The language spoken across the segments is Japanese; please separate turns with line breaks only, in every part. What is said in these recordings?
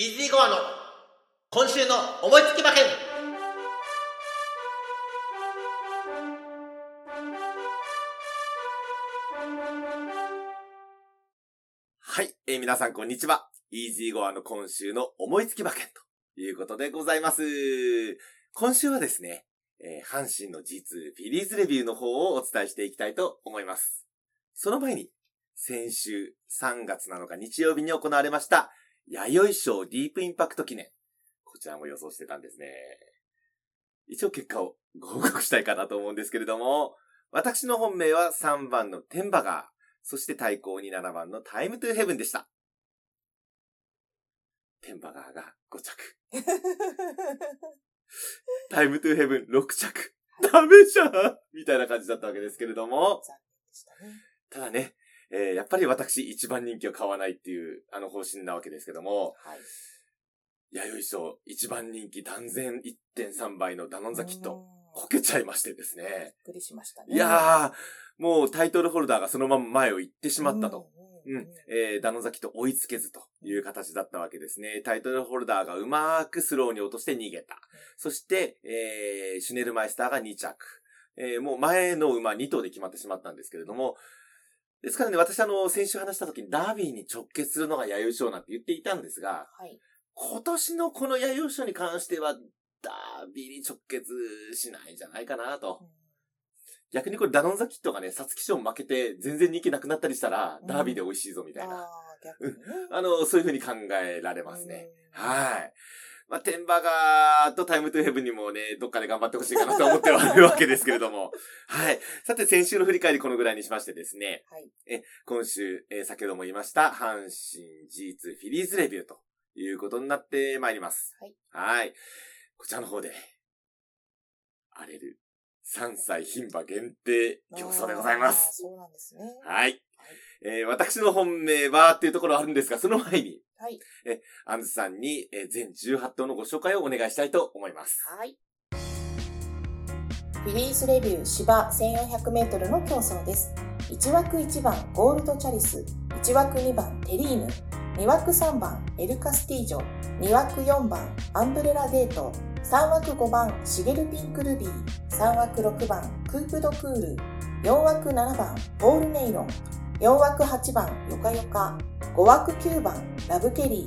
イージーゴアの今週の思いつき馬券はい、えー皆さんこんにちは。イージーゴアの今週の思いつき馬券ということでございます。今週はですね、えー阪神の G2 フィリーズレビューの方をお伝えしていきたいと思います。その前に、先週3月7日日曜日に行われました、弥生賞ディープインパクト記念。こちらも予想してたんですね。一応結果をご報告したいかなと思うんですけれども、私の本命は3番のテンバガー、そして対抗に7番のタイムトゥーヘブンでした。テンバガーが5着。タイムトゥーヘブン6着。ダメじゃんみたいな感じだったわけですけれども。
た
だね、えーやっぱり私一番人気を買わないっていう、あの方針なわけですけども、
はい。
弥生賞一番人気断然1.3倍のダノンザキット、
うん
こけちゃいましてです
びっ
ね。
くりしましたね。
いやー、もうタイトルホルダーがそのまま前を行ってしまったと。
うん。
うん。えー、ダノンザキット追いつけずという形だったわけですね。タイトルホルダーがうまくスローに落として逃げた。そして、えー、シュネルマイスターが2着。えー、もう前の馬2頭で決まってしまったんですけれども、ですからね、私あの、先週話した時にダービーに直結するのが弥生賞なんて言っていたんですが、
はい。
今年のこの弥生賞に関しては、ダービーに直結しないんじゃないかなと。逆にこれダノンザキットがね、皐月賞負けて全然人気なくなったりしたら、
うん
ダービーで美味しいぞみたいな。
ああ、逆にね。
あの、そういう風に考えられますね。
うん
はい。まあ、テンバガーとタイムトゥーヘブンにもね、どっかで頑張ってほしいかなと思ってはいるわけですけれども。はい。さて、先週の振り返りこのぐらいにしましてですね、
はい。
今週、えー先ほども言いました、阪神 G2 フィリーズレビューということになってまいります。
はい。
はい。こちらの方で、荒れる3歳牝馬限定競争でございます。
そうなんですね。
はい。えー私の本命はっていうところはあるんですが、その前に、
はい。
アンズさんに、えー全18頭のご紹介をお願いしたいと思います。
はい。フィリーズレビュー芝1400メートルの競争です。1枠1番ゴールドチャリス、1枠2番テリーヌ、2枠3番エルカスティージョ、2枠4番アンブレラデート、3枠5番シゲルピンクルビー、3枠6番クープドクール、4枠7番ポールネイロン、4枠8番ヨカヨカ、5枠9番ラブケリ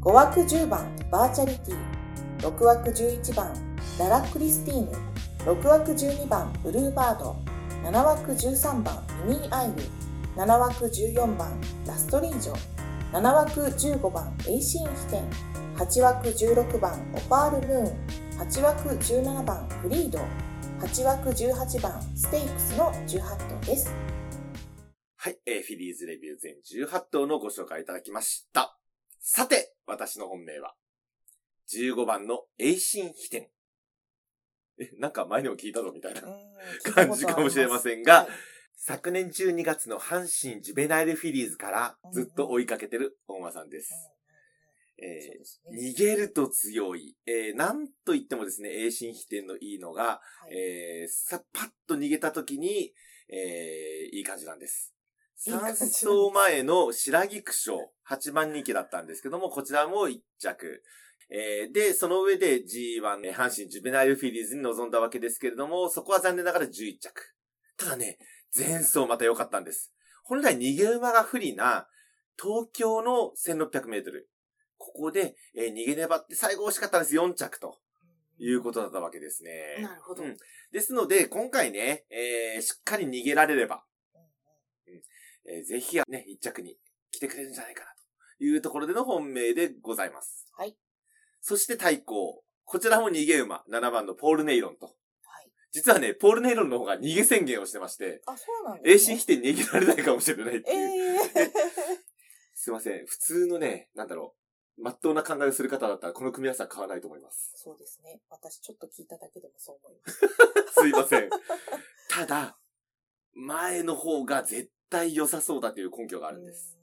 ー、5枠10番バーチャリティ、6枠11番ララ・クリスティーヌ、6枠12番ブルーバード、7枠13番ミニー・アイル、7枠14番ラストリージョ、7枠15番エイシンヒテン、8枠16番オパールムーン、8枠17番フリード、8枠18番スティクスの18頭です。
はい、えーフィリーズレビュー全18頭のご紹介いただきました。さて、私の本命は、15番のエイシンヒテン。え、なんか前にも聞いたぞみたいな。感じかもしれませんが昨年12月の阪神ジュベナイルフィリーズからずっと追いかけてるお馬さんです。え
ね。
逃げると強い。えー、なんと言ってもですね、エイシンヒテンのいいのが、
はい
えー、さ、パッと逃げた時に、えー、いい感じなんです。3
いい感じなんです
走前の白菊賞、8番人気だったんですけども、こちらも1着。えー、で、その上で G1、えー阪神ジュベナイルフィリーズに臨んだわけですけれども、そこは残念ながら11着。ただね、前走また良かったんです。本来逃げ馬が不利な東京の1600メートル。ここで、えー逃げ粘って最後惜しかったんです。4着ということだったわけですね。
なるほど
うんですので、今回ね、えーしっかり逃げられれば、えーぜひね、1着に来てくれるんじゃないかなというところでの本命でございます。
はい。
そして対抗。こちらも逃げ馬、7番のポール・ネイロンと。
はい。
実はね、ポール・ネイロンの方が逃げ宣言をしてまして、
あ、そうなんですね。
栄心否定逃げられないかもしれないって
え
いう。
え
すいません。普通のね、なんだろう。まっとうな考えをする方だったら、この組み合わせは買わないと思います。
そうですね。私ちょっと聞いただけでもそう思います。
すいません。ただ、前の方が絶対良さそうだという根拠があるんです。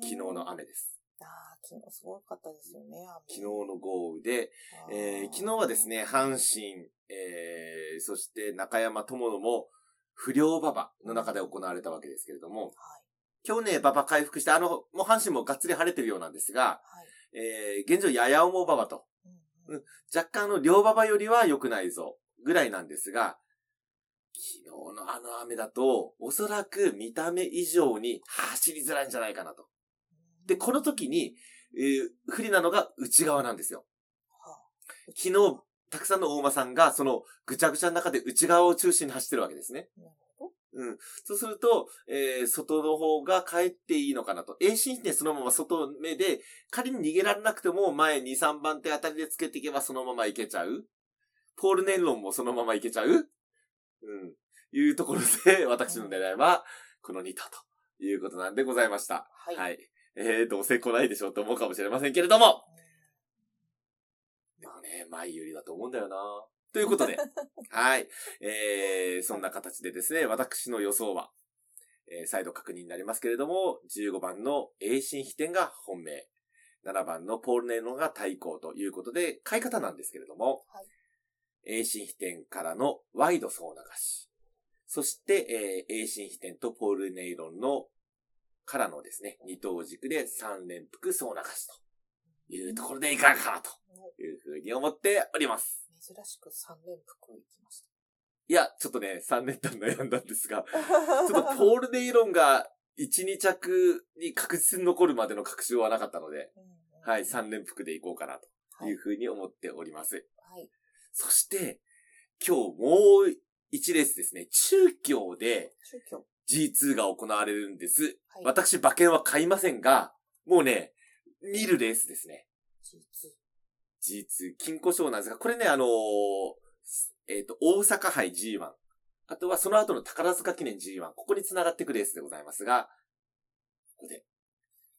昨日の。雨です。
ああ、昨日すごかったですよね、雨。
昨日の豪雨で、えー昨日はですね、阪神、えー、そして中山友野も不良馬場の中で行われたわけですけれども、
はい。
今日ね、馬場回復して、あの、もう阪神もがっつり晴れてるようなんですが、
はい。
えー、現状、やや重馬場と。
うんうん
若干あの、両馬場よりは良くないぞ、ぐらいなんですが、昨日のあの雨だと、おそらく見た目以上に走りづらいんじゃないかなと。で、この時に、えー不利なのが内側なんですよ。
は
昨日、たくさんの大馬さんが、その、ぐちゃぐちゃの中で内側を中心に走ってるわけですね。うん。そうすると、えー、外の方が帰っていいのかなと。A 進でそのまま外目で、仮に逃げられなくても、前2、3番手あたりでつけていけばそのままいけちゃう。ポールネンロンもそのままいけちゃう。うん。いうところで、私の狙いは、この2頭ということなんでございました。
はい。
はい。えー、どうせ来ないでしょうと思うかもしれませんけれども。でもね、前よりだと思うんだよな。ということで、はい。えー、そんな形でですね、私の予想は、えー、再度確認になりますけれども、15番の A 新飛天が本命、7番のポールネーノが対抗ということで、買い方なんですけれども、
はい
A 新飛天からのワイド総流し、そして、えー、A 新飛天とポールネイロンのからのですね、二等軸で3連複総流しというところでいかがかなというふうに思っております。
珍しく三連服いきまし
いや、ちょっとね、3連単悩んだんですが、
た。
ちょっとポールネイロンが1、2着に確実に残るまでの確証はなかったので、
うんうん
はい、3連複でいこうかなと
はいいう
ふうに思っております。
はい。
そして、今日もう1レースですね、中京で
宗教。
G2 が行われるんです。
はい。
私、馬券は買いませんが、もうね、見るレースですね。
G2。
G2、金庫賞なんですが、これね、あのーえっ、と、大阪杯 G1。あとはその後の宝塚記念 G1。ここに繋がっていくレースでございますが、ここで、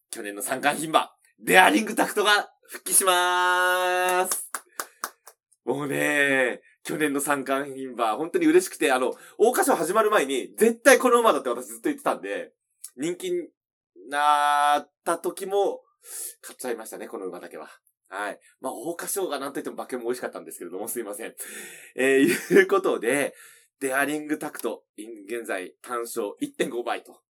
去年の三冠牝馬、デアリングタクトが復帰しまーすもうね、去年の三冠牝馬、本当に嬉しくて、あの、大花賞始まる前に、絶対この馬だって私ずっと言ってたんで、人気になった時も、買っちゃいましたね、この馬だけは。はい。まあ、大花賞がなんといっても馬券も美味しかったんですけれども、すいません。えー、いうことで、デアリングタクト、現在単勝1.5倍と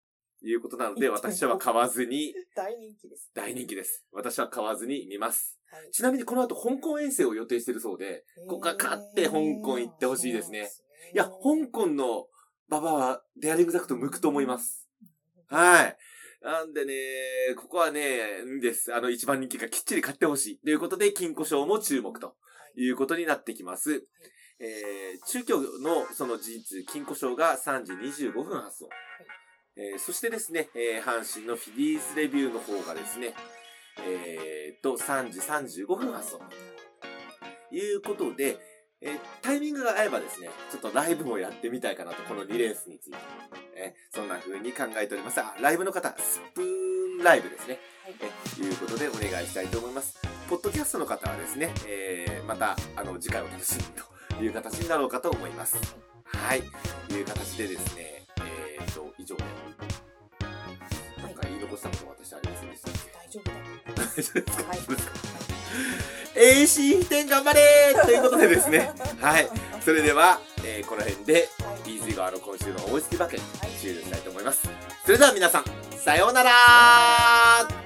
いうことなので、
1.5
私は買わずに、
大人気です。
大人気です。私は買わずに見ます。
はい。
ちなみにこの後香港遠征を予定しているそうで、ここは勝って香港行ってほしいですね。いや、香港の馬場はデアリングタクト向くと思います。はい。なんでね、ここはね、いいんです。あの、一番人気がきっちり買ってほしい。ということで、金庫賞も注目ということになってきます。えー、中京のその G2 金庫賞が3時25分発送。えー、そしてですね、えー、阪神のフィリーズレビューの方がですね、えー、と、3時35分発送。ということで、えータイミングが合えばですね、ちょっとライブもやってみたいかなと、この2レースについて。えーそんな風に考えております。あ、ライブの方、スプーンライブですね。
はい。
えいうことでお願いしたいと思います。ポッドキャストの方はですね、えーまた、あの、次回お楽しみにという形になろうかと思います。はい。いう形でですね、えーと、以上で。なんか言い残したこと私ありませんでしたっけ？
大丈夫だと思い。
大丈夫ですか。
はい。
大丈夫ですか AC 点頑張れーとい。うことでですね。はい。それでは、えーこの辺で、
はい。
イーズイ川の今週の思い。つき馬券
はい。
終了したい。と思い。ます。それでは皆さん、さようならー